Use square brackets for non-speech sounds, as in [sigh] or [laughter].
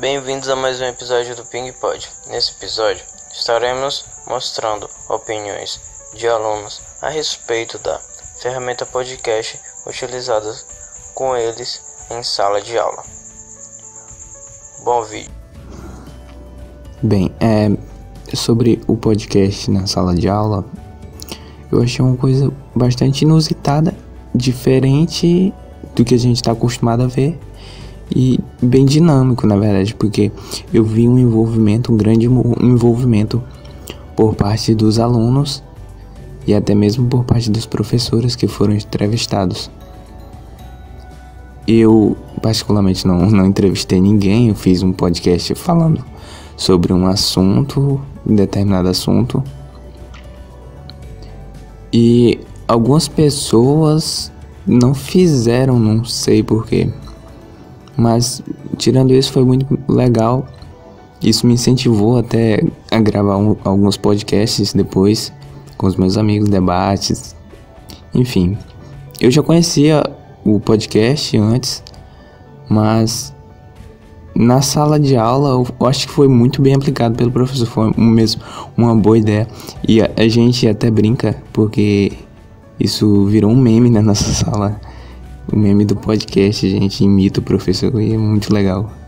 Bem-vindos a mais um episódio do Ping Pod. Nesse episódio, estaremos mostrando opiniões de alunos a respeito da ferramenta podcast utilizada com eles em sala de aula. Bom vídeo. Bem, é, sobre o podcast na sala de aula, eu achei uma coisa bastante inusitada, diferente do que a gente está acostumado a ver e bem dinâmico, na verdade, porque eu vi um envolvimento, um grande envolvimento por parte dos alunos e até mesmo por parte dos professores que foram entrevistados. Eu, particularmente, não, não entrevistei ninguém, eu fiz um podcast falando sobre um assunto, um determinado assunto. E algumas pessoas não fizeram, não sei porquê. Mas tirando isso foi muito legal. Isso me incentivou até a gravar um, alguns podcasts depois com os meus amigos, debates. Enfim, eu já conhecia o podcast antes, mas na sala de aula eu acho que foi muito bem aplicado pelo professor, foi mesmo uma boa ideia. E a, a gente até brinca porque isso virou um meme na nossa [laughs] sala. O meme do podcast, gente imita o professor e é muito legal.